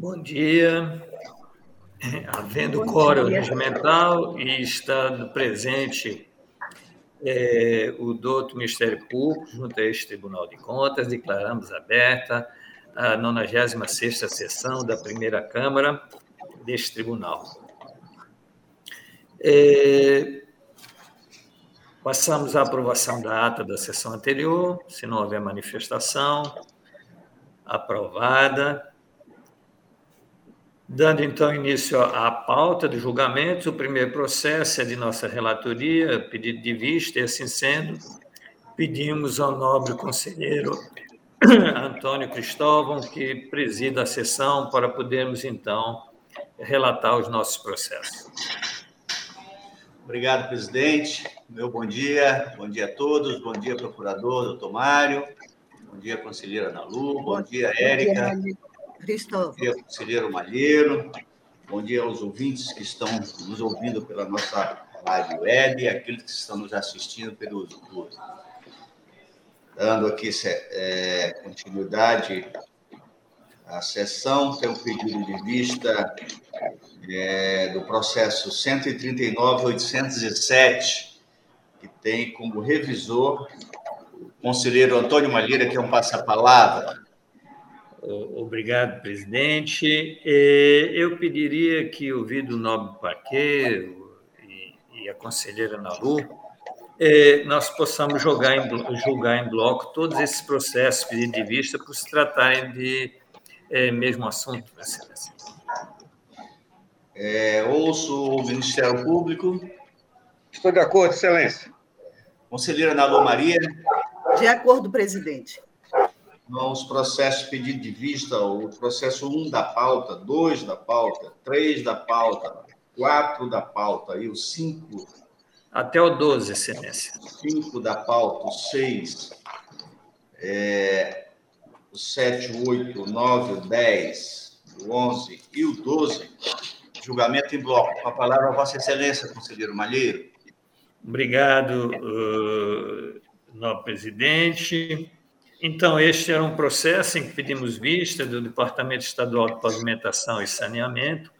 Bom dia. Havendo quórum regimental e estando presente é, o doutor Ministério Público junto a este Tribunal de Contas, declaramos aberta a 96ª sessão da primeira Câmara deste Tribunal. É, passamos à aprovação da ata da sessão anterior, se não houver manifestação, aprovada. Dando então início à pauta de julgamentos, o primeiro processo é de nossa relatoria, pedido de vista, e assim sendo, pedimos ao nobre conselheiro Antônio Cristóvão que presida a sessão para podermos então relatar os nossos processos. Obrigado, presidente. Meu bom dia, bom dia a todos, bom dia, procurador, doutor Mário, bom dia, conselheira Nalu, bom dia, Érica. Cristóvão. Bom dia, conselheiro Malheiro. Bom dia aos ouvintes que estão nos ouvindo pela nossa rádio web e aqueles que estão nos assistindo pelo YouTube. Dando aqui é, continuidade à sessão, tem um pedido de vista é, do processo 139.807, que tem como revisor o conselheiro Antônio Malheira, que é um passa-palavra. Obrigado, presidente. É, eu pediria que, ouvido o nobre Paquet e a conselheira Nalu, é, nós possamos jogar em, julgar em bloco todos esses processos pedidos de vista por se tratarem de é, mesmo assunto, Excelência. É, ouço o Ministério Público. Estou de acordo, Excelência. Conselheira Nalu Maria. De acordo, presidente os processos pedido de vista, o processo 1 da pauta, 2 da pauta, 3 da pauta, 4 da pauta e o 5. Até o 12, Excelência. 5 da pauta, o 6, é, o 7, 8, 9, o 10, o 11 e o 12. Julgamento em bloco. Com a palavra, Vossa Excelência, conselheiro Malheiro. Obrigado, uh, nobre presidente. Então, este era um processo em que pedimos vista do Departamento Estadual de Pavimentação e Saneamento,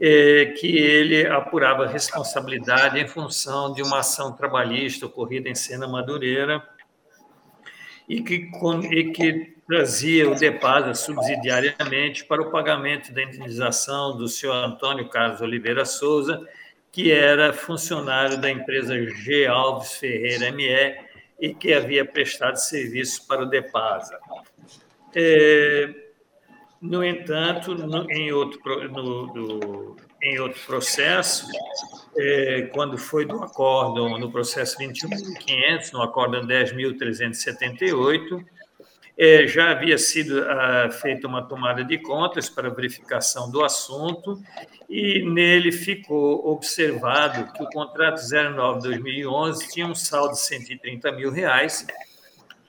é, que ele apurava responsabilidade em função de uma ação trabalhista ocorrida em Sena Madureira e que, e que trazia o DEPASA subsidiariamente para o pagamento da indenização do senhor Antônio Carlos Oliveira Souza, que era funcionário da empresa G. Alves Ferreira ME, e que havia prestado serviço para o DEPASA. É, no entanto, no, em, outro, no, do, em outro processo, é, quando foi do acórdão, no processo 21.500, no acórdão 10.378, é, já havia sido ah, feita uma tomada de contas para verificação do assunto e nele ficou observado que o contrato 09-2011 tinha um saldo de 130 mil reais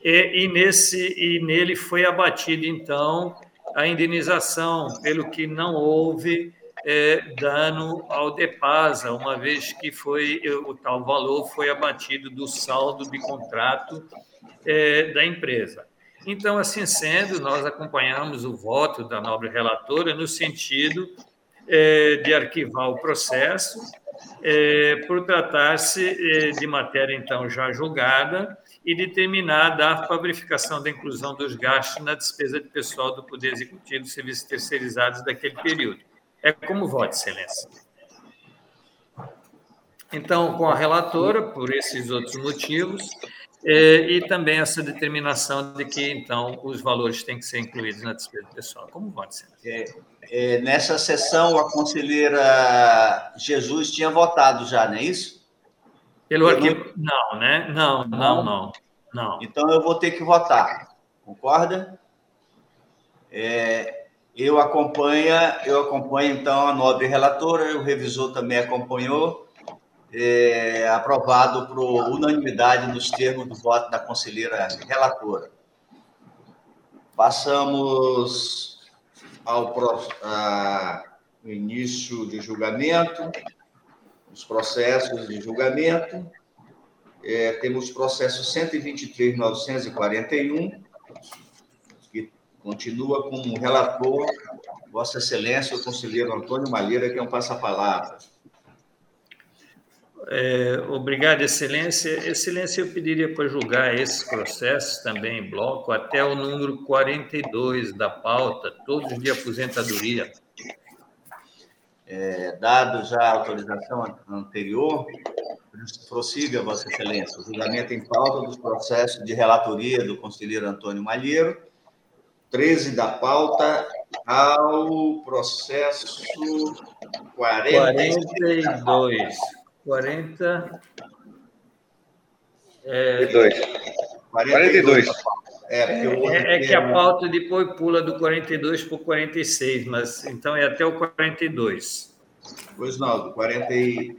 e, e, nesse, e nele foi abatida, então, a indenização, pelo que não houve é, dano ao DEPASA, uma vez que foi o tal valor foi abatido do saldo de contrato é, da empresa. Então, assim sendo, nós acompanhamos o voto da nobre relatora no sentido é, de arquivar o processo, é, por tratar-se é, de matéria, então, já julgada, e determinar dar para verificação da inclusão dos gastos na despesa de pessoal do Poder Executivo dos serviços terceirizados daquele período. É como voto, Excelência. Então, com a relatora, por esses outros motivos, é, e também essa determinação de que, então, os valores têm que ser incluídos na despesa pessoal. Como pode ser? É, é, nessa sessão, a conselheira Jesus tinha votado já, não é isso? Pelo arquivo. Não... não, né? Não, não, não, não. Então, eu vou ter que votar. Concorda? É, eu acompanho, eu acompanho, então, a nobre relatora, o revisor também acompanhou é, aprovado por unanimidade nos termos do voto da conselheira relatora. Passamos ao a, início de julgamento, os processos de julgamento. É, temos o processo 123.941, que continua com o relator, Vossa Excelência, o conselheiro Antônio Malheira, que é um passa-palavra. É, obrigado, Excelência. Excelência, eu pediria para julgar esses processos também em bloco até o número 42 da pauta, todos de aposentadoria. É, dado já a autorização anterior, prossiga, Vossa Excelência, o julgamento em pauta dos processos de relatoria do conselheiro Antônio Malheiro, 13 da pauta ao processo 42. 40. É, 42. É, é, é, que a pauta depois pula do 42 para o 46, mas então é até o 42. Pois não, do 40 e...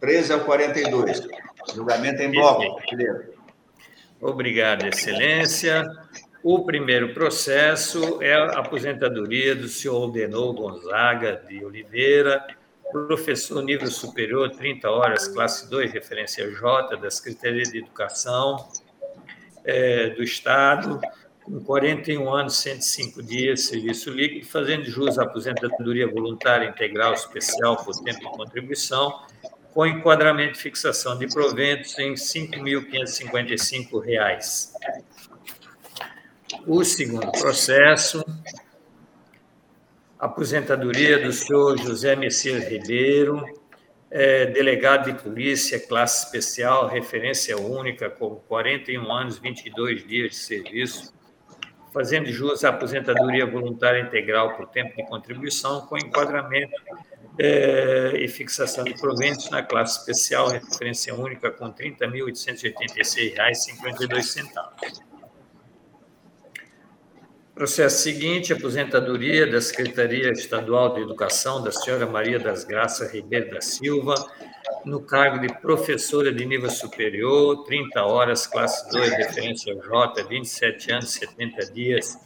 13 ao 42. Julgamento em bloco. Obrigado, Excelência. O primeiro processo é a aposentadoria do senhor Aldenor Gonzaga de Oliveira, professor nível superior, 30 horas, classe 2, referência J, da Secretaria de Educação é, do Estado, com 41 anos, 105 dias de serviço líquido, fazendo jus à aposentadoria voluntária integral especial por tempo de contribuição, com enquadramento e fixação de proventos em R$ 5.555. O segundo processo aposentadoria do senhor José Messias Ribeiro, é, delegado de polícia, classe especial, referência única, com 41 anos, 22 dias de serviço, fazendo jus à aposentadoria voluntária integral por tempo de contribuição, com enquadramento é, e fixação de proventos na classe especial, referência única, com R$ 30.886,52. Processo seguinte, aposentadoria da Secretaria Estadual de Educação da senhora Maria das Graças Ribeiro da Silva, no cargo de professora de nível superior, 30 horas, classe 2, referência J, 27 anos, 70 dias,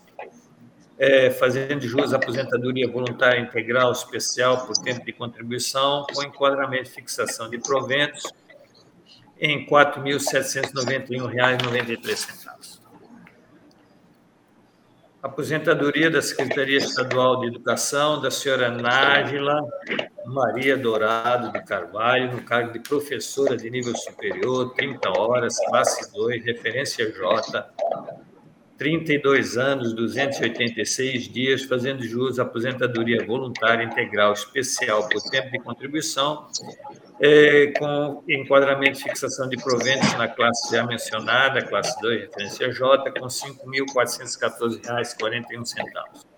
é, fazendo jus à aposentadoria voluntária integral especial por tempo de contribuição, com enquadramento e fixação de proventos em R$ 4.791,93 aposentadoria da Secretaria Estadual de Educação da senhora Nájila Maria Dourado de Carvalho, no cargo de professora de nível superior, 30 horas, classe 2, referência J, 32 anos, 286 dias, fazendo jus à aposentadoria voluntária integral especial por tempo de contribuição, é, com enquadramento e fixação de proventos na classe já mencionada, classe 2, referência J, com R$ 5.414,41.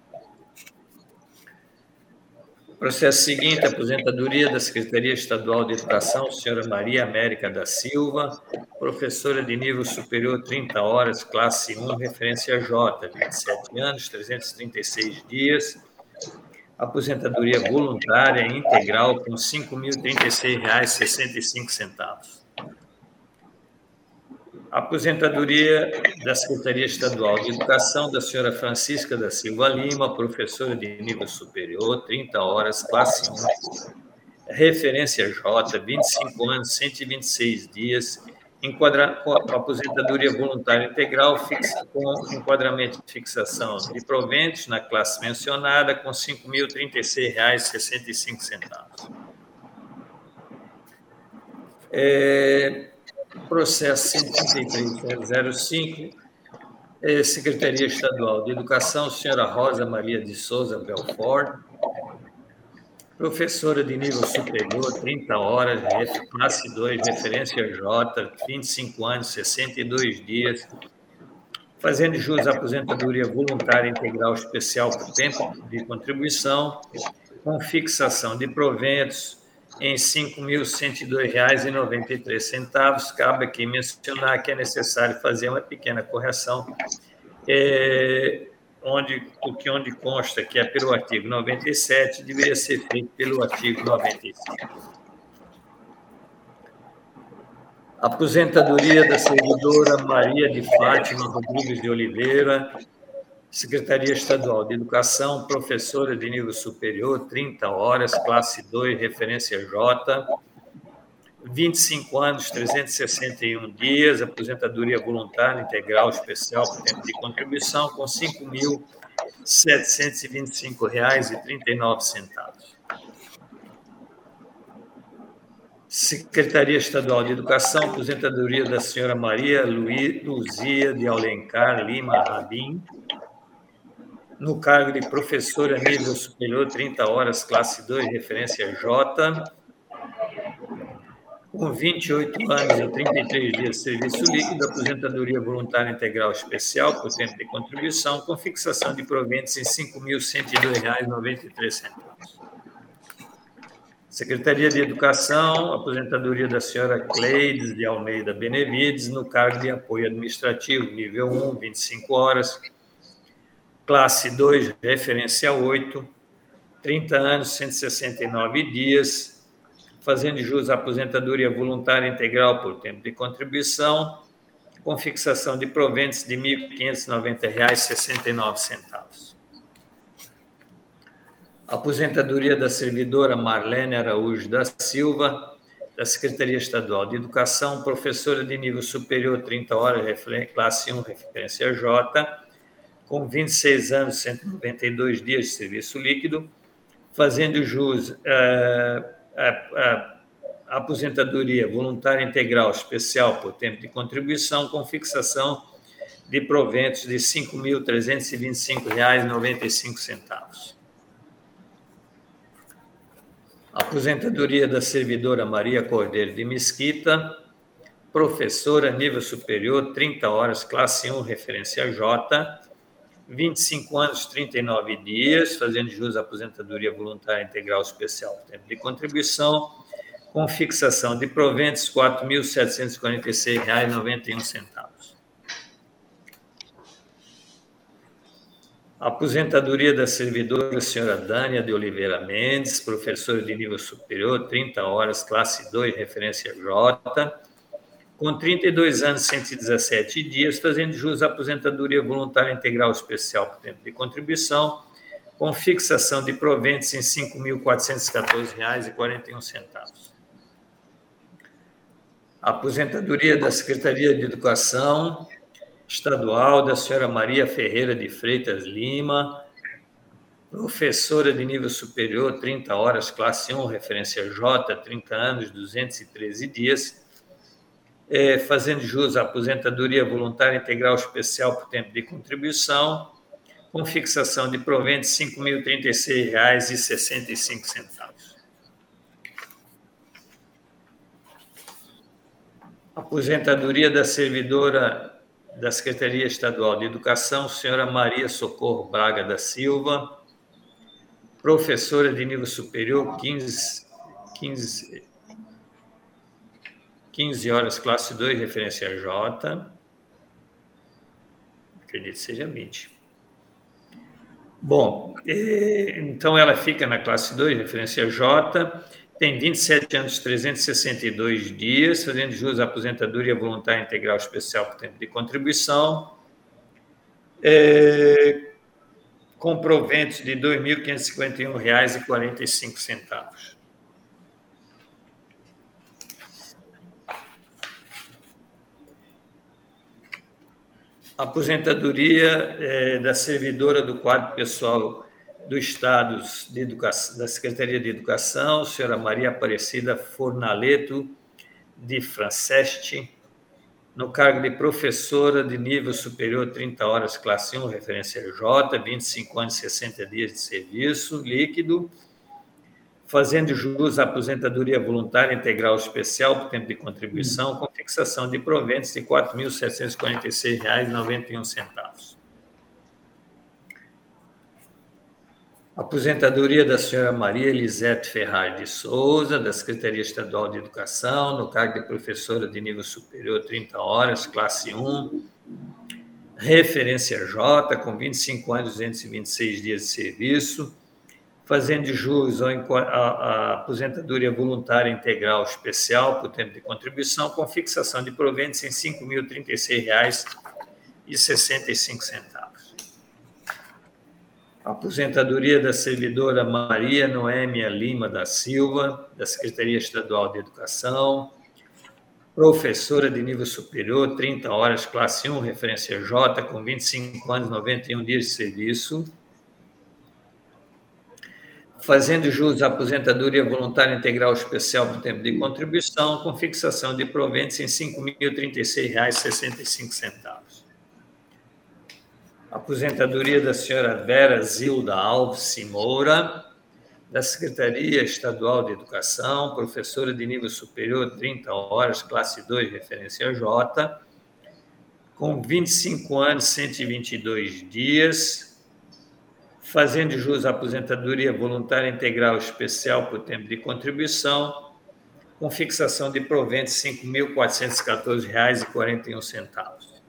Processo seguinte, aposentadoria da Secretaria Estadual de Educação, senhora Maria América da Silva, professora de nível superior, 30 horas, classe 1, referência J, 27 anos, 336 dias, aposentadoria voluntária integral com R$ 5.036,65. Aposentadoria da Secretaria Estadual de Educação da senhora Francisca da Silva Lima, professora de nível superior, 30 horas, classe 1, referência J, 25 anos, 126 dias, enquadra, a aposentadoria voluntária integral fixa, com enquadramento de fixação de proventos na classe mencionada com R$ 5.036,65. É, processo 133.05, é, Secretaria Estadual de Educação, senhora Rosa Maria de Souza Belfort, Professora de nível superior, 30 horas, classe 2, referência J, 25 anos, 62 dias, fazendo jus à aposentadoria voluntária integral especial por tempo de contribuição, com fixação de proventos em R$ 5.102,93. Cabe aqui mencionar que é necessário fazer uma pequena correção. É, onde o que onde consta que é pelo artigo 97 deveria ser feito pelo artigo 95. Aposentadoria da servidora Maria de Fátima Rodrigues de Oliveira, Secretaria Estadual de Educação, professora de nível superior, 30 horas, classe 2, referência J, 25 anos, 361 dias, aposentadoria voluntária integral especial por tempo de contribuição, com R$ R$ 725,39. Secretaria Estadual de Educação, aposentadoria da senhora Maria Luzia de Alencar Lima Rabin, no cargo de professora nível superior, 30 horas, classe 2, referência J, com 28 anos e 33 dias de serviço líquido, aposentadoria voluntária integral especial por tempo de contribuição, com fixação de proventos em R$ 5.102,93. Secretaria de Educação, aposentadoria da senhora Cleides de Almeida Benevides, no cargo de apoio administrativo, nível 1, 25 horas, classe 2, referência 8, 30 anos, 169 dias, fazendo jus à aposentadoria voluntária integral por tempo de contribuição, com fixação de proventos de R$ 1.590,69. Aposentadoria da servidora Marlene Araújo da Silva, da Secretaria Estadual de Educação, professora de nível superior, 30 horas, classe 1, referência J, com 26 anos, 192 dias de serviço líquido, fazendo jus à, à aposentadoria voluntária integral especial por tempo de contribuição, com fixação de proventos de R$ 5.325,95. Aposentadoria da servidora Maria Cordeiro de Mesquita, professora nível superior, 30 horas, classe 1, referência J, 25 anos, 39 dias, fazendo jus à aposentadoria voluntária integral especial por tempo de contribuição, com fixação de proventos R$ 4.746,91. Aposentadoria da servidora senhora Dânia de Oliveira Mendes, professora de nível superior, 30 horas, classe 2, referência J, com 32 anos, 117 dias, fazendo jus à aposentadoria voluntária integral especial por tempo de contribuição, com fixação de proventos em R$ 5.414,41. Aposentadoria da Secretaria de Educação, estadual da senhora Maria Ferreira de Freitas Lima, professora de nível superior, 30 horas, classe 1, referência J, 30 anos, 213 dias, é, fazendo jus à aposentadoria voluntária integral especial por tempo de contribuição, com fixação de proventos R$ 5.036,65. Aposentadoria da servidora da Secretaria Estadual de Educação, senhora Maria Socorro Braga da Silva, professora de nível superior, 15, 15, 15 horas, classe 2, referência J. Acredito que seja 20. Bom, então ela fica na classe 2, referência J, tem 27 anos, 362 dias, fazendo jus à aposentadoria voluntária integral especial por tempo de contribuição, é, com proventos de R$ 2.551,45. Aposentadoria é, da servidora do quadro pessoal do Estado de Educação, da Secretaria de Educação, senhora Maria Aparecida Fornaleto de Franceste, no cargo de professora de nível superior, 30 horas, classe 1, referência J, 25 anos e 60 dias de serviço líquido, fazendo jus à aposentadoria voluntária integral especial por tempo de contribuição, com fixação de proventos de R$ 4.746,91. Aposentadoria da senhora Maria Elisete Ferraz de Souza, da Secretaria Estadual de Educação, no cargo de professora de nível superior, 30 horas, classe 1, referência J, com 25 anos e 226 dias de serviço, fazendo jus à aposentadoria voluntária integral especial por tempo de contribuição, com fixação de proventos em R$ 5.036,65. Aposentadoria da servidora Maria Noêmia Lima da Silva, da Secretaria Estadual de Educação, professora de nível superior, 30 horas, classe 1, referência J, com 25 anos, 91 dias de serviço fazendo jus à aposentadoria voluntária integral especial por tempo de contribuição, com fixação de proventos em R$ 5.036,65. Aposentadoria da senhora Vera Zilda Alves Moura, da Secretaria Estadual de Educação, professora de nível superior, 30 horas, classe 2, referência J, com 25 anos, 122 dias, fazendo jus à aposentadoria voluntária integral especial por tempo de contribuição, com fixação de proventos R$ 5.414,41.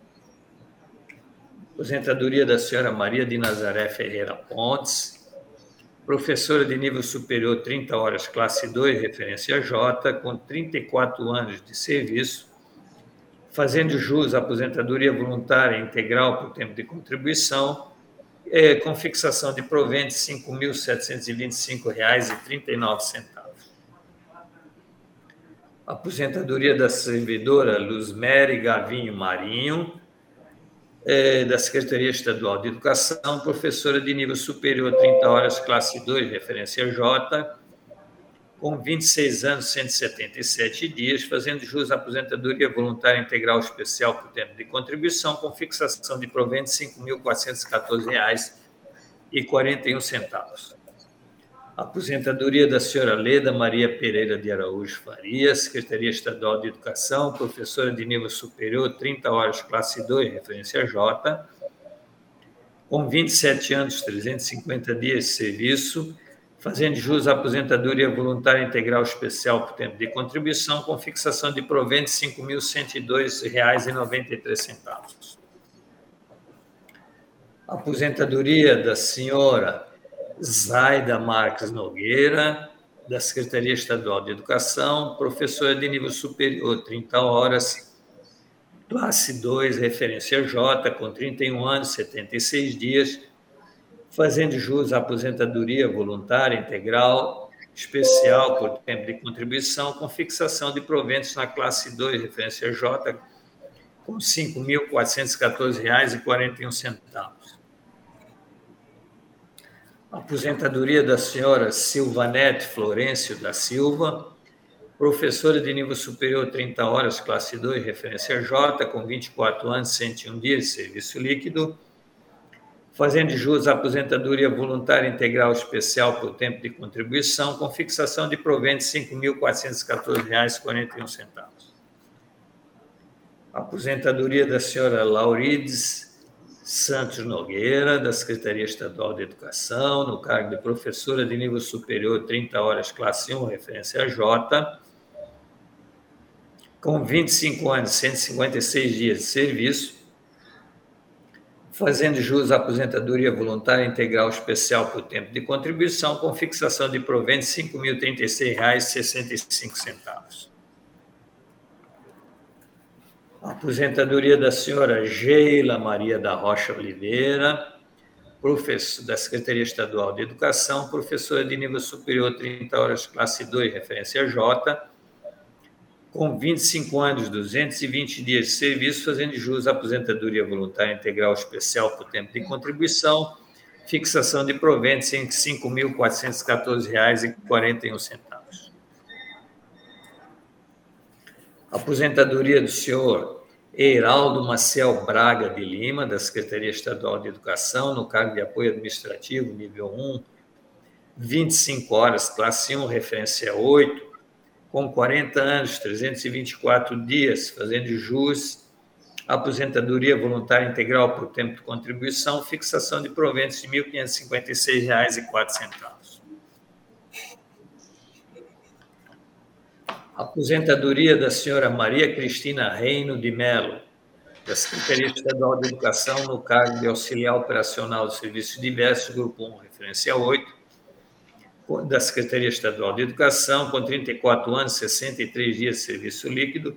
Aposentadoria da senhora Maria de Nazaré Ferreira Pontes, professora de nível superior, 30 horas, classe 2, referência J, com 34 anos de serviço, fazendo jus à aposentadoria voluntária integral por tempo de contribuição, é, com fixação de proventes R$ 5.725,39. Aposentadoria da servidora Luzmere Gavinho Marinho, é, da Secretaria Estadual de Educação, professora de nível superior, 30 horas, classe 2, referência J, com 26 anos, 177 dias, fazendo jus à aposentadoria voluntária integral especial por tempo de contribuição, com fixação de proventos R$ 5.414,41. Aposentadoria da senhora Leda Maria Pereira de Araújo Faria, Secretaria Estadual de Educação, professora de nível superior, 30 horas, classe 2, referência J, com 27 anos, 350 dias de serviço, fazendo jus à aposentadoria voluntária integral especial por tempo de contribuição, com fixação de proventos R$ 5.102,93. Aposentadoria da senhora Zaida Marques Nogueira, da Secretaria Estadual de Educação, professora de nível superior, 30 horas, classe 2, referência J, com 31 anos, 76 dias, fazendo jus à aposentadoria voluntária integral especial por tempo de contribuição, com fixação de proventos na classe 2, referência J, com R$ 5.414,41. Aposentadoria da senhora Silvanete Florencio da Silva, professora de nível superior, 30 horas, classe 2, referência J, com 24 anos, 101 dias de serviço líquido, fazendo jus à aposentadoria voluntária integral especial por tempo de contribuição, com fixação de proventos R$ 5.414,41. Aposentadoria da senhora Laurides Santos Nogueira, da Secretaria Estadual de Educação, no cargo de professora de nível superior, 30 horas, classe 1, referência J, com 25 anos, 156 dias de serviço, fazendo jus à aposentadoria voluntária integral especial por tempo de contribuição, com fixação de proventos R$ 5.036,65. Aposentadoria da senhora Geila Maria da Rocha Oliveira, professor da Secretaria Estadual de Educação, professora de nível superior, 30 horas, classe 2, referência J, com 25 anos, 220 dias de serviço, fazendo jus à aposentadoria voluntária integral especial por tempo de contribuição, fixação de proventos em R$ 5.414,41. Aposentadoria do senhor Heraldo Maciel Braga de Lima, da Secretaria Estadual de Educação, no cargo de apoio administrativo, nível 1, 25 horas, classe 1, referência 8, com 40 anos, 324 dias, fazendo jus, aposentadoria voluntária integral por tempo de contribuição, fixação de proventos de R$ 1.556,04. Aposentadoria da senhora Maria Cristina Reino de Melo, da Secretaria Estadual de Educação, no cargo de auxiliar operacional do Serviço Diverso, Grupo 1, referência 8, da Secretaria Estadual de Educação, com 34 anos, 63 dias de serviço líquido,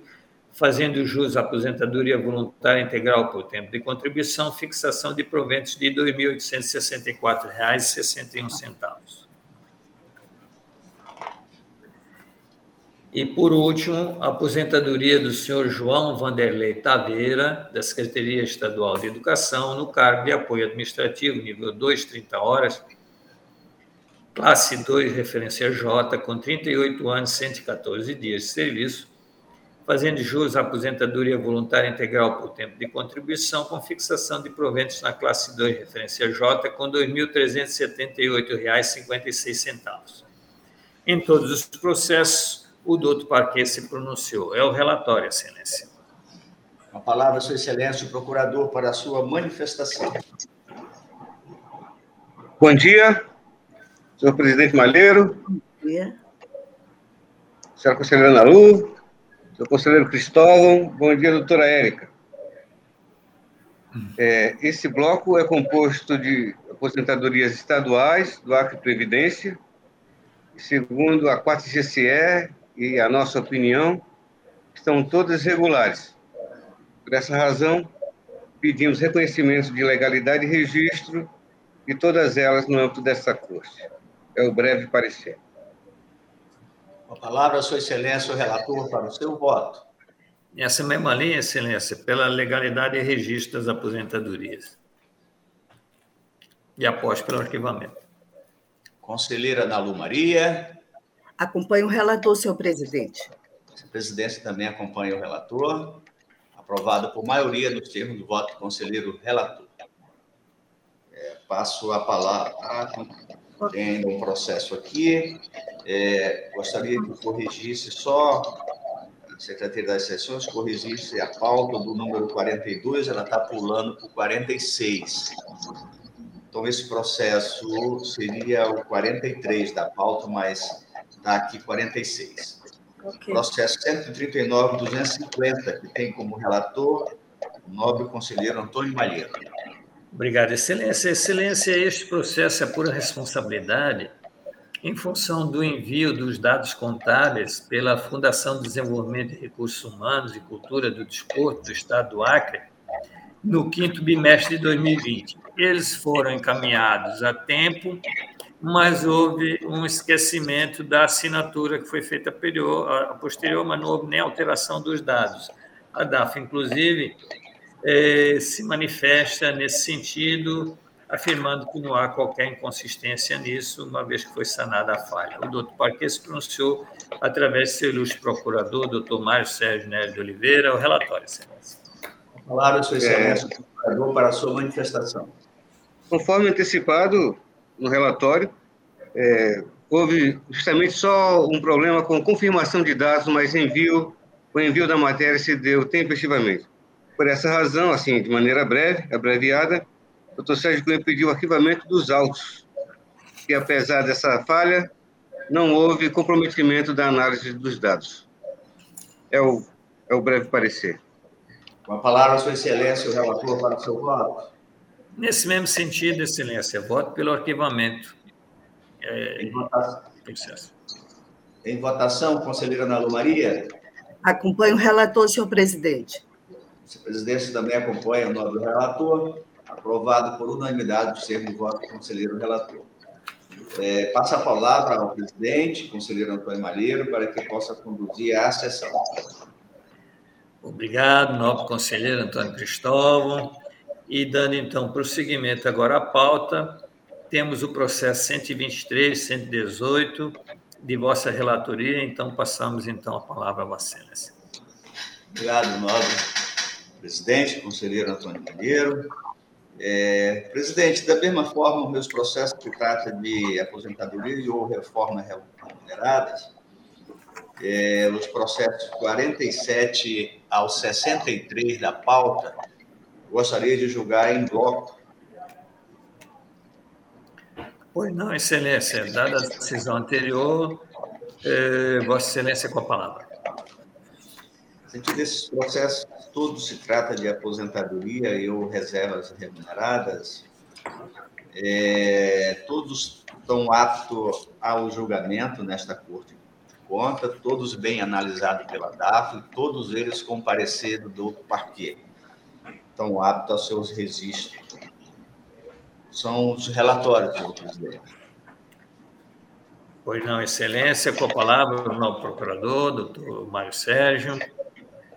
fazendo jus à aposentadoria voluntária integral por tempo de contribuição, fixação de proventos de R$ 2.864,61. E, por último, a aposentadoria do senhor João Vanderlei Taveira, da Secretaria Estadual de Educação, no cargo de apoio administrativo, nível 2, 30 horas, classe 2, referência J, com 38 anos e 114 dias de serviço, fazendo jus à aposentadoria voluntária integral por tempo de contribuição, com fixação de proventos na classe 2, referência J, com R$ 2.378,56. Em todos os processos, o doutor Parquet se pronunciou. É o relatório, Excelência. A palavra, Sua Excelência, o procurador, para a sua manifestação. Bom dia, senhor presidente Malheiro. Bom dia. Senhora conselheira Ana Lu, senhor conselheiro Cristóvão, bom dia, doutora Érica. É, esse bloco é composto de aposentadorias estaduais do Acre Previdência, segundo a 4GCE e a nossa opinião, estão todas regulares. Por essa razão, pedimos reconhecimento de legalidade e registro e todas elas no âmbito dessa corte. É o breve parecer. A palavra, Sua Excelência, o relator, para o seu voto. Nessa mesma linha, Excelência, pela legalidade e registro das aposentadorias. E após pelo arquivamento. Conselheira Nalu Maria. Acompanho o relator, senhor presidente. A presidência também acompanha o relator. Aprovado por maioria nos termos do voto do conselheiro relator passo a palavra. Tem um processo aqui. É, gostaria que corrigisse só, a Secretaria das Sessões corrigisse a pauta do número 42, ela está pulando para o 46. Então, esse processo seria o 43 da pauta, mas está aqui 46. Okay. Processo 139-250, que tem como relator o nobre conselheiro Antônio Malheiro. Obrigado, Excelência. Excelência, este processo é pura responsabilidade em função do envio dos dados contábeis pela Fundação de Desenvolvimento de Recursos Humanos e Cultura do Desporto do Estado do Acre no quinto bimestre de 2020. Eles foram encaminhados a tempo, mas houve um esquecimento da assinatura que foi feita a posterior, mas não houve nem alteração dos dados. A DAF, inclusive, é, se manifesta nesse sentido, afirmando que não há qualquer inconsistência nisso, uma vez que foi sanada a falha. O doutor Parquet se pronunciou através de seu ilustre procurador, doutor Mário Sérgio Nery de Oliveira, o relatório, excelência. A palavra, sua excelência, é... procurador, para a sua manifestação. Conforme antecipado no relatório, é, houve justamente só um problema com confirmação de dados, mas envio, o envio da matéria se deu tempestivamente. Por essa razão, assim, de maneira breve, abreviada, o doutor Sérgio Cunha pediu o arquivamento dos autos, e apesar dessa falha, não houve comprometimento da análise dos dados. É o, é o breve parecer. Com a palavra, Sua Excelência, o relator para o seu voto. Nesse mesmo sentido, Excelência, voto pelo arquivamento. É, em votação. Processo. Em votação, conselheira Ana Lu Maria. Acompanho o relator, senhor presidente. Presidência também acompanha o nobre relator, aprovado por unanimidade do termo de voto do conselheiro relator. É, passa a palavra ao presidente, conselheiro Antônio Malheiro, para que possa conduzir a sessão. Obrigado, nobre conselheiro Antônio Cristóvão. E dando então prosseguimento agora à pauta, temos o processo 123, 118 de vossa relatoria, então passamos então a palavra a Vossa Excelência. Obrigado, nobre presidente, conselheiro Antônio Pinheiro. É, presidente, da mesma forma, meus processos que tratam de aposentadoria ou reforma remuneradas, é, os processos 47 ao 63 da pauta, gostaria de julgar em bloco. Pois não, Excelência. Dada a decisão anterior, é, Vossa Excelência com a palavra. Sentido desses processos tudo se trata de aposentadoria e ou reservas remuneradas, é, todos estão aptos ao julgamento nesta Corte de Conta, todos bem analisados pela DAF, todos eles com parecer do parquê. Estão aptos aos seus registros. São os relatórios, senhor presidente. Pois não, Excelência, com a palavra o novo procurador, doutor Mário Sérgio.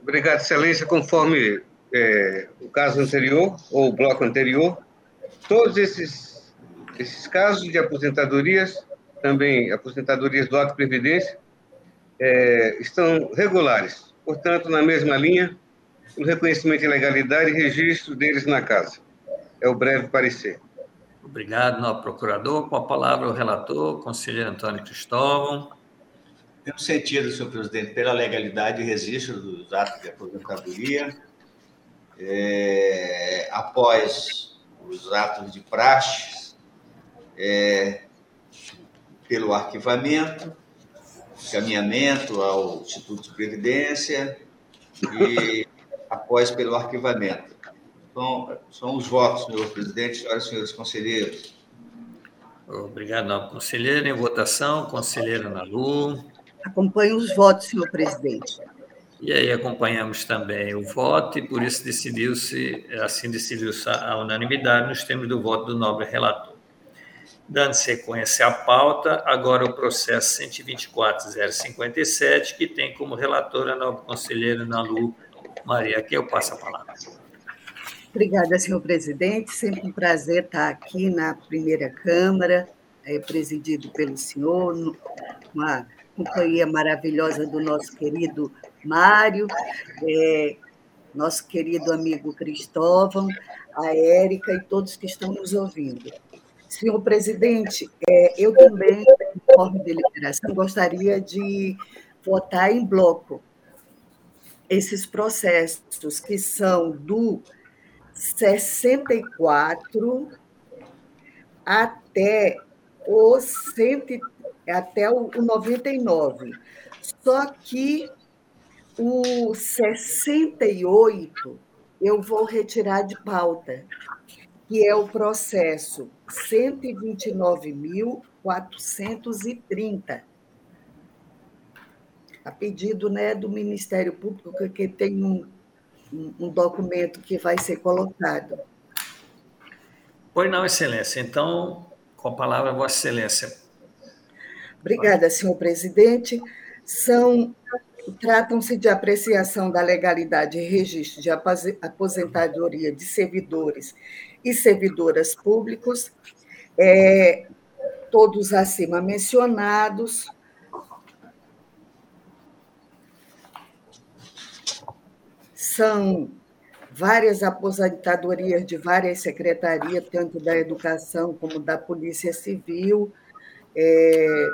Obrigado, Excelência. Conforme é, o caso anterior, ou o bloco anterior, todos esses, esses casos de aposentadorias também aposentadorias do Auto Previdência, é, estão regulares, portanto, na mesma linha, o reconhecimento de legalidade e registro deles na casa. É o breve parecer. Obrigado, novo procurador. Com a palavra o relator, conselheiro Antônio Cristóvão. No sentido, senhor presidente, pela legalidade e registro dos atos de aposentadoria, é, após os atos de praxe, é, pelo arquivamento, encaminhamento ao Instituto de Previdência e após pelo arquivamento. Então, são os votos, senhor presidente, senhoras e senhores conselheiros. Obrigado, nobre conselheiro. Em votação, conselheiro Nalu. Acompanho os votos, senhor presidente. E aí acompanhamos também o voto e por isso decidiu-se, assim decidiu-se a unanimidade nos termos do voto do nobre relator. Dando sequência à pauta, agora o processo 124.057, que tem como relatora a nobre conselheira Nalu Maria. Aqui eu passo a palavra. Obrigada, senhor presidente. Sempre um prazer estar aqui na primeira Câmara, é, presidido pelo senhor, uma companhia maravilhosa do nosso querido Mário, é, nosso querido amigo Cristóvão, a Érica e todos que estão nos ouvindo. Senhor presidente, é, eu também, de deliberação, gostaria de votar em bloco esses processos que são do 64 até o, 100, até o 99. Só que o 68 eu vou retirar de pauta, que é o processo 129.430 a pedido né, do Ministério Público, que tem um, um documento que vai ser colocado. Pois não, Excelência. Então, com a palavra, Vossa Excelência. Obrigada, senhor presidente. São tratam-se de apreciação da legalidade e registro de aposentadoria de servidores e servidoras públicos, é, todos acima mencionados, são várias aposentadorias de várias secretarias, tanto da educação como da Polícia Civil, é,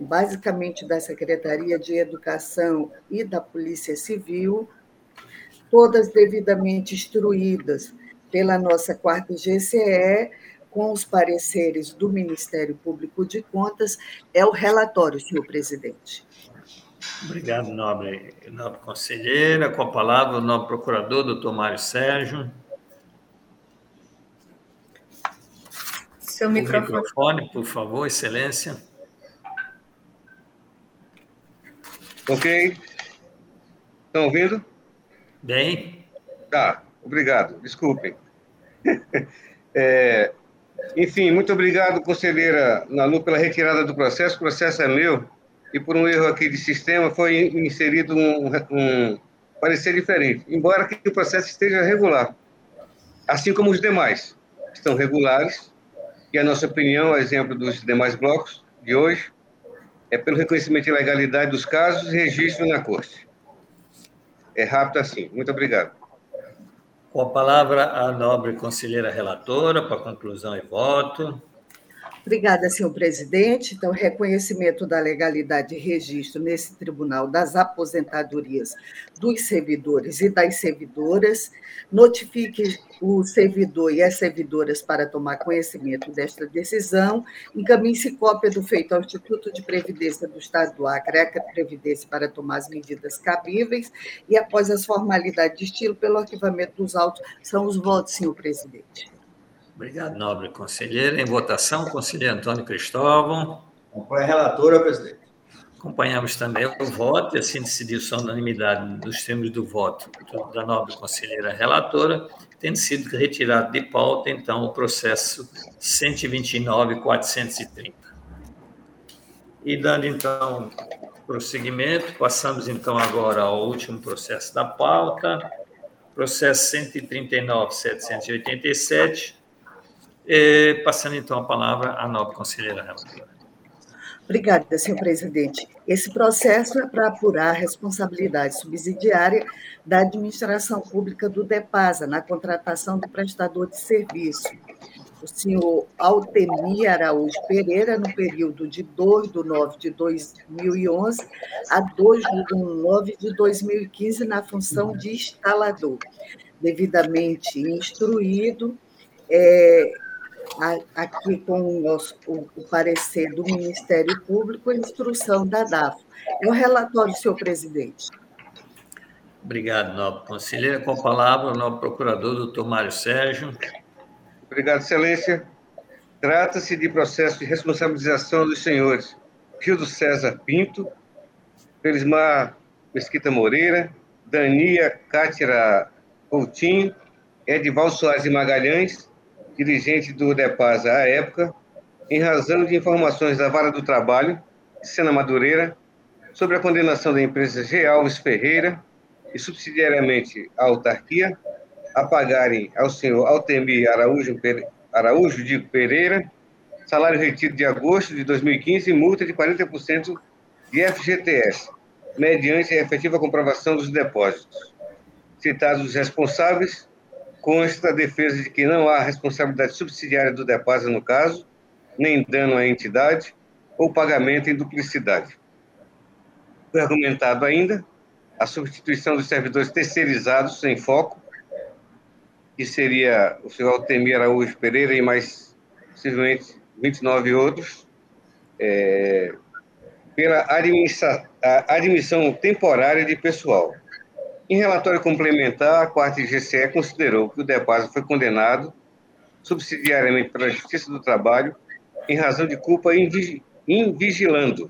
basicamente da Secretaria de Educação e da Polícia Civil, todas devidamente instruídas pela nossa quarta GCE, com os pareceres do Ministério Público de Contas, é o relatório, senhor presidente. Obrigado, nobre, nobre conselheira. Com a palavra, o nobre procurador, doutor Mário Sérgio. Seu o microfone. microfone, por favor, excelência. Ok. Estão ouvindo? Bem. Tá, obrigado. Desculpem. É, enfim, muito obrigado, conselheira Nalu, pela retirada do processo. O processo é meu e por um erro aqui de sistema foi inserido um, um parecer diferente, embora que o processo esteja regular, assim como os demais estão regulares, e a nossa opinião, a exemplo dos demais blocos de hoje, é pelo reconhecimento de legalidade dos casos e registro na Corte. É rápido assim. Muito obrigado. Com a palavra, a nobre conselheira relatora, para conclusão e voto. Obrigada, senhor presidente. Então, reconhecimento da legalidade e registro nesse tribunal das aposentadorias dos servidores e das servidoras. Notifique o servidor e as servidoras para tomar conhecimento desta decisão. Encaminhe-se cópia do feito ao Instituto de Previdência do Estado do Acre, a Previdência, para tomar as medidas cabíveis. E, após as formalidades de estilo, pelo arquivamento dos autos, são os votos, senhor presidente. Obrigado, nobre conselheiro. Em votação, conselheiro Antônio Cristóvão. Acompanha a relatora, presidente. Acompanhamos também o voto, e assim decidiu-se a unanimidade dos termos do voto da nobre conselheira relatora, tendo sido retirado de pauta, então, o processo 129.430. E dando, então, prosseguimento, passamos, então, agora ao último processo da pauta, processo 139.787, passando então a palavra à nobre conselheira relatora. Obrigada, senhor presidente. Esse processo é para apurar a responsabilidade subsidiária da administração pública do DEPASA na contratação do prestador de serviço. O senhor Altemir Araújo Pereira, no período de 2 de 9 de 2011 a 2 de 9 de 2015, na função de instalador. Devidamente instruído, é, aqui com o, nosso, o, o, parecer do Ministério Público, a instrução da DAF. É o relatório, senhor presidente. Obrigado, nobre conselheira. Com a palavra, o nobre procurador, doutor Mário Sérgio. Obrigado, excelência. Trata-se de processo de responsabilização dos senhores Gildo César Pinto, Felismar Mesquita Moreira, Dania Cátira Coutinho, Edival Soares Magalhães, dirigente do DEPASA à época, em razão de informações da Vara do Trabalho, Sena Madureira, sobre a condenação da empresa G. Alves Ferreira e subsidiariamente a autarquia a pagarem ao senhor Altemir Araújo, Araújo de Pereira salário retido de agosto de 2015 e multa de 40% de FGTS, mediante a efetiva comprovação dos depósitos. Citados os responsáveis, consta a defesa de que não há responsabilidade subsidiária do DEPASA no caso, nem dano à entidade ou pagamento em duplicidade. Foi argumentado ainda a substituição dos servidores terceirizados sem foco, que seria o senhor Altemir Araújo Pereira e mais possivelmente 29 outros, é, pela admissão temporária de pessoal. Em relatório complementar, a quarta GCE considerou que o DEPASA foi condenado subsidiariamente pela Justiça do Trabalho em razão de culpa invigilando,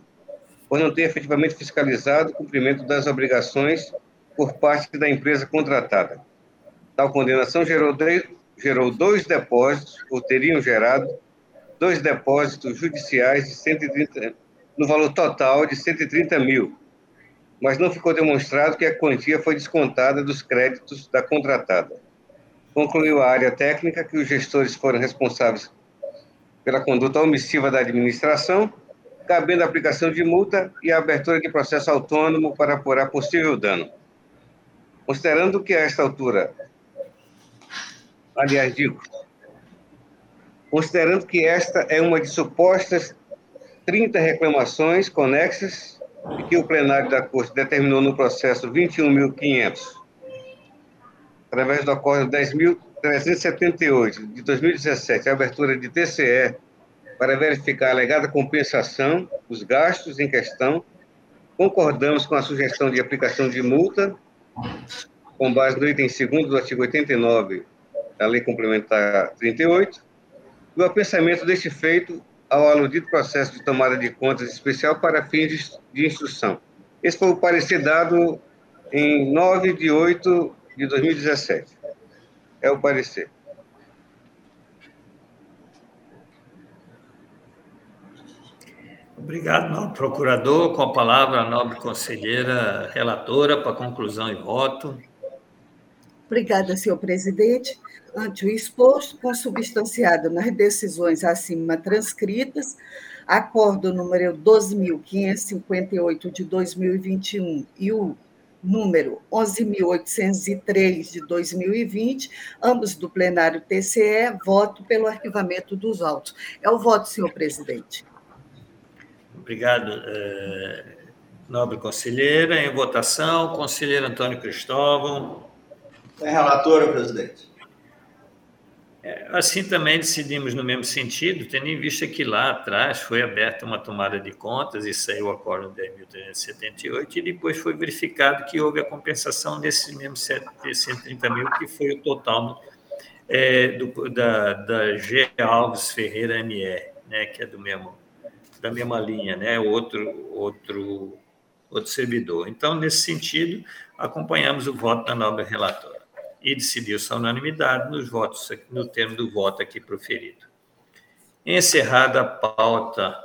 por não ter efetivamente fiscalizado o cumprimento das obrigações por parte da empresa contratada. Tal condenação gerou, dois, gerou dois depósitos, ou teriam gerado, dois depósitos judiciais de 130, no valor total de 130 mil, mas não ficou demonstrado que a quantia foi descontada dos créditos da contratada. Concluiu a área técnica que os gestores foram responsáveis pela conduta omissiva da administração, cabendo a aplicação de multa e a abertura de processo autônomo para apurar possível dano. Considerando que a esta altura, aliás, digo, considerando que esta é uma de supostas 30 reclamações conexas e que o plenário da Corte determinou no processo 21.500, através do acordo 10.378 de 2017, a abertura de TCE para verificar a alegada compensação dos gastos em questão, concordamos com a sugestão de aplicação de multa, com base no item 2 do artigo 89 da Lei Complementar 38, e o apensamento deste feito ao aludido processo de tomada de contas especial para fins de instrução. Esse foi o parecer dado em 9 de 8 de 2017. É o parecer. Obrigado, nobre procurador. Com a palavra, a nobre conselheira relatora para conclusão e voto. Obrigada, senhor presidente. Ante o exposto, consubstanciado nas decisões acima transcritas, acordo número 12.558 de 2021 e o número 11.803 de 2020, ambos do plenário TCE, voto pelo arquivamento dos autos. É o voto, senhor presidente. Obrigado, eh, nobre conselheira. Em votação, conselheiro Antônio Cristóvão. É relator, presidente. É, assim também decidimos no mesmo sentido, tendo em vista que lá atrás foi aberta uma tomada de contas e saiu o acordo 10.378 e depois foi verificado que houve a compensação desses mesmos 130 mil, que foi o total é, do, da, da G. Alves Ferreira MR, né, que é do mesmo, da mesma linha, né, outro, outro, outro servidor. Então, nesse sentido, acompanhamos o voto da nobre relatora e decidiu-se a unanimidade nos votos, no termo do voto aqui proferido. Encerrada a pauta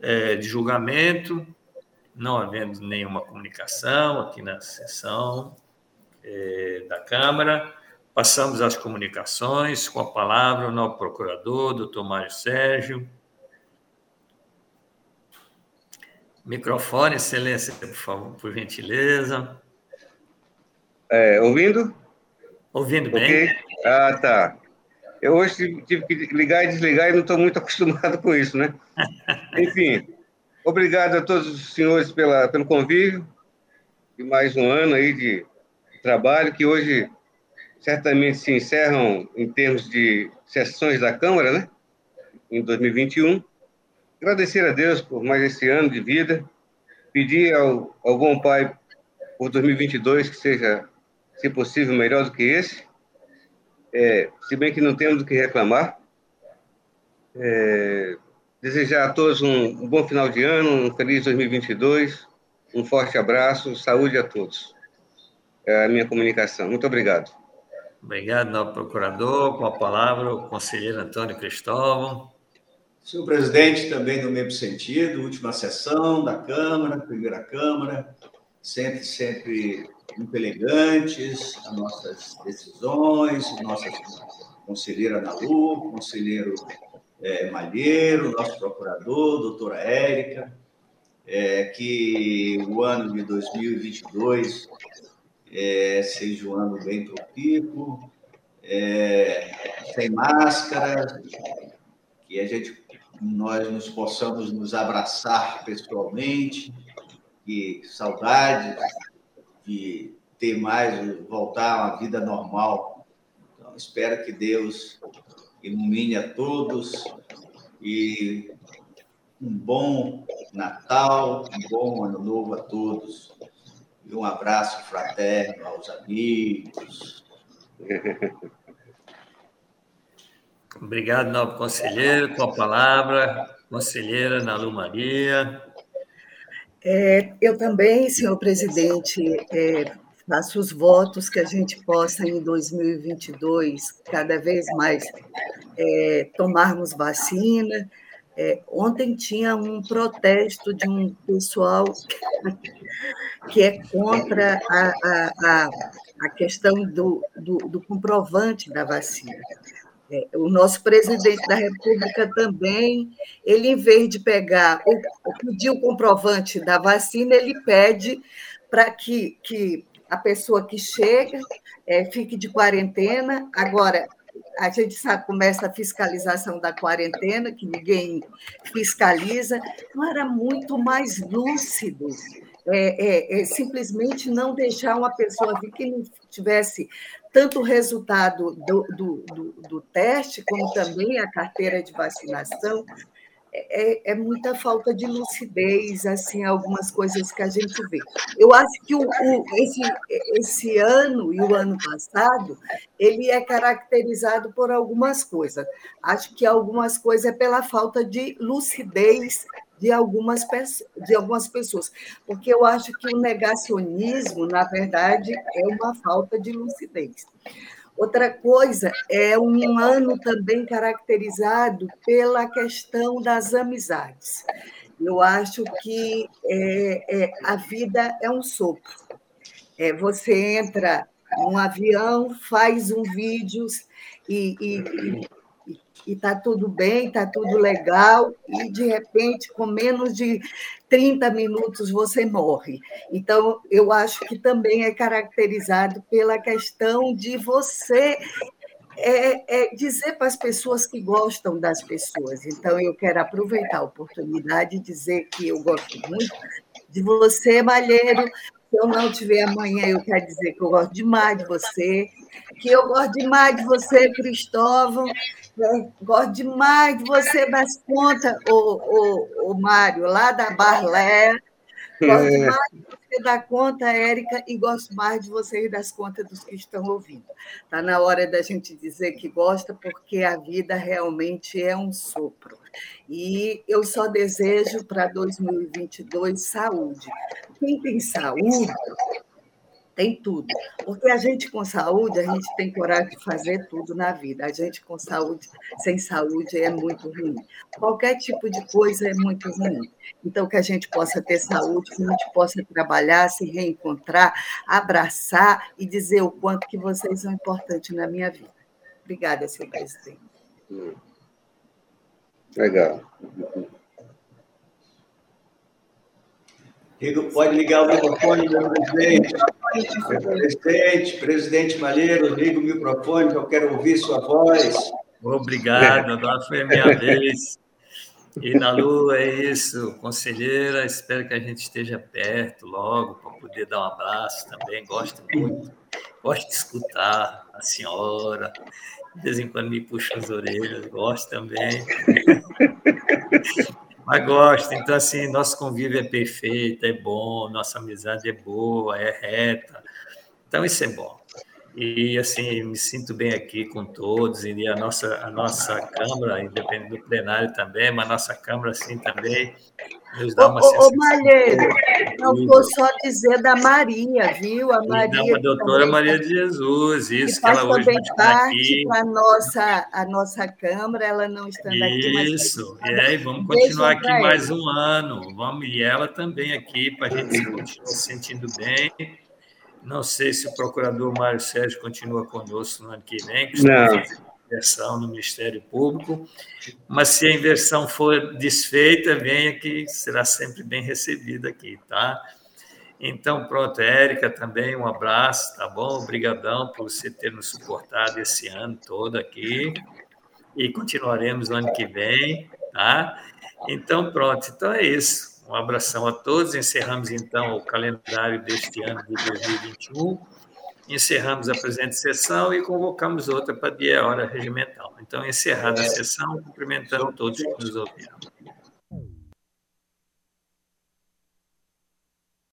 é, de julgamento, não havendo nenhuma comunicação aqui na sessão é, da Câmara, passamos às comunicações, com a palavra o novo procurador, doutor Mário Sérgio. Microfone, excelência, por favor, por gentileza. É, ouvindo? Ouvindo bem. Okay. Ah, tá. Eu hoje tive que ligar e desligar e não estou muito acostumado com isso, né? Enfim, obrigado a todos os senhores pela, pelo convívio e mais um ano aí de trabalho que hoje certamente se encerram em termos de sessões da Câmara, né? Em 2021. Agradecer a Deus por mais esse ano de vida, pedir ao, ao bom Pai por 2022 que seja, se possível, melhor do que esse é, se bem que não temos o que reclamar. É, desejar a todos um, um, bom final de ano, um feliz 2022, um forte abraço, saúde a todos. É a minha comunicação. Muito obrigado. Obrigado, novo procurador. Com a palavra, o conselheiro Antônio Cristóvão. Senhor presidente, também no mesmo sentido, última sessão da Câmara, primeira Câmara, sempre, sempre muito elegantes, as nossas decisões, nossa conselheira Ana Lu, conselheiro é, Malheiro, nosso procurador, doutora Érica, é, que o ano de 2022 é, seja um ano bem propício, é, sem máscara, que a gente, nós nos possamos nos abraçar pessoalmente, que saudades de ter mais, voltar a uma vida normal. Então, espero que Deus ilumine a todos e um bom Natal, um bom Ano Novo a todos. E um abraço fraterno aos amigos. Obrigado, novo conselheiro. Com a palavra, conselheira Nalu Maria. É, eu também, senhor presidente, é, faço os votos que a gente possa, em 2022, cada vez mais é, tomarmos vacina. É, ontem tinha um protesto de um pessoal que é contra a, a, a, a questão do, do, do comprovante da vacina. É, o nosso presidente da República também, ele, em vez de pegar, ou pedir o comprovante da vacina, ele pede para que, que a pessoa que chega é, fique de quarentena. Agora, a gente sabe como é essa fiscalização da quarentena, que ninguém fiscaliza, não era muito mais lúcido. É, é, é, simplesmente não deixar uma pessoa vir que não tivesse tanto o resultado do, do, do, do, teste, como também a carteira de vacinação, é, é, muita falta de lucidez, assim, algumas coisas que a gente vê. Eu acho que o, o, esse, esse ano e o ano passado, ele é caracterizado por algumas coisas. Acho que algumas coisas é pela falta de lucidez de algumas, de algumas pessoas, porque eu acho que o negacionismo, na verdade, é uma falta de lucidez. Outra coisa é um ano também caracterizado pela questão das amizades. Eu acho que é, é, a vida é um sopro. É, você entra num avião, faz um vídeo e, e, e está tudo bem, está tudo legal, e de repente, com menos de 30 minutos, você morre. Então, eu acho que também é caracterizado pela questão de você é, é, dizer para as pessoas que gostam das pessoas. Então, eu quero aproveitar a oportunidade de dizer que eu gosto muito de você, Malheiro. Se eu não tiver amanhã, eu quero dizer que eu gosto demais de você, que eu gosto demais de você, Cristóvão, Gosto demais de você das contas, o, o, o Mário, lá da Barlé. Gosto é. demais de você dar conta, Érica, e gosto mais de vocês das contas dos que estão ouvindo. Está na hora da gente dizer que gosta, porque a vida realmente é um sopro. E eu só desejo para 2022 saúde. Quem tem saúde tem tudo. Porque a gente com saúde, a gente tem coragem de fazer tudo na vida. A gente com saúde, sem saúde, é muito ruim. Qualquer tipo de coisa é muito ruim. Então, que a gente possa ter saúde, que a gente possa trabalhar, se reencontrar, abraçar e dizer o quanto que vocês são importantes na minha vida. Obrigada, senhor presidente. Legal. Pode ligar o microfone, meu presidente. Presidente, presidente Malheiro, liga o microfone, que eu quero ouvir sua voz. Obrigado, agora foi a minha vez. E na Lua é isso, conselheira, espero que a gente esteja perto logo para poder dar um abraço também. Gosto muito, gosto de escutar a senhora, de vez em quando me puxa as orelhas, gosto também. Mas gosto, então assim, nosso convívio é perfeito, é bom, nossa amizade é boa, é reta. Então isso é bom. E assim, me sinto bem aqui com todos, e a nossa, a nossa Câmara, independente do plenário também, mas a nossa Câmara, assim, também nos dá uma ô, ô, Malheiro, não vou só dizer da Maria, viu? A Maria. a doutora Maria de Jesus, isso, que, que ela hoje também parte para a nossa, a nossa Câmara, ela não estando isso, aqui. Mas isso, é, e vamos continuar aqui mais um ano, vamos, e ela também aqui, para a gente continuar se sentindo bem não sei se o procurador Mário Sérgio continua conosco no ano que vem, que Não. Inversão no Ministério Público, mas se a inversão for desfeita, venha que será sempre bem recebida aqui, tá? Então, pronto, Érica também, um abraço, tá bom? Obrigadão por você ter nos suportado esse ano todo aqui e continuaremos no ano que vem, tá? Então, pronto, então é isso. Um abração a todos. Encerramos então o calendário deste ano de 2021. Encerramos a presente sessão e convocamos outra para dia e hora regimental. Então, encerrada a sessão, cumprimentando todos que nos ouviram.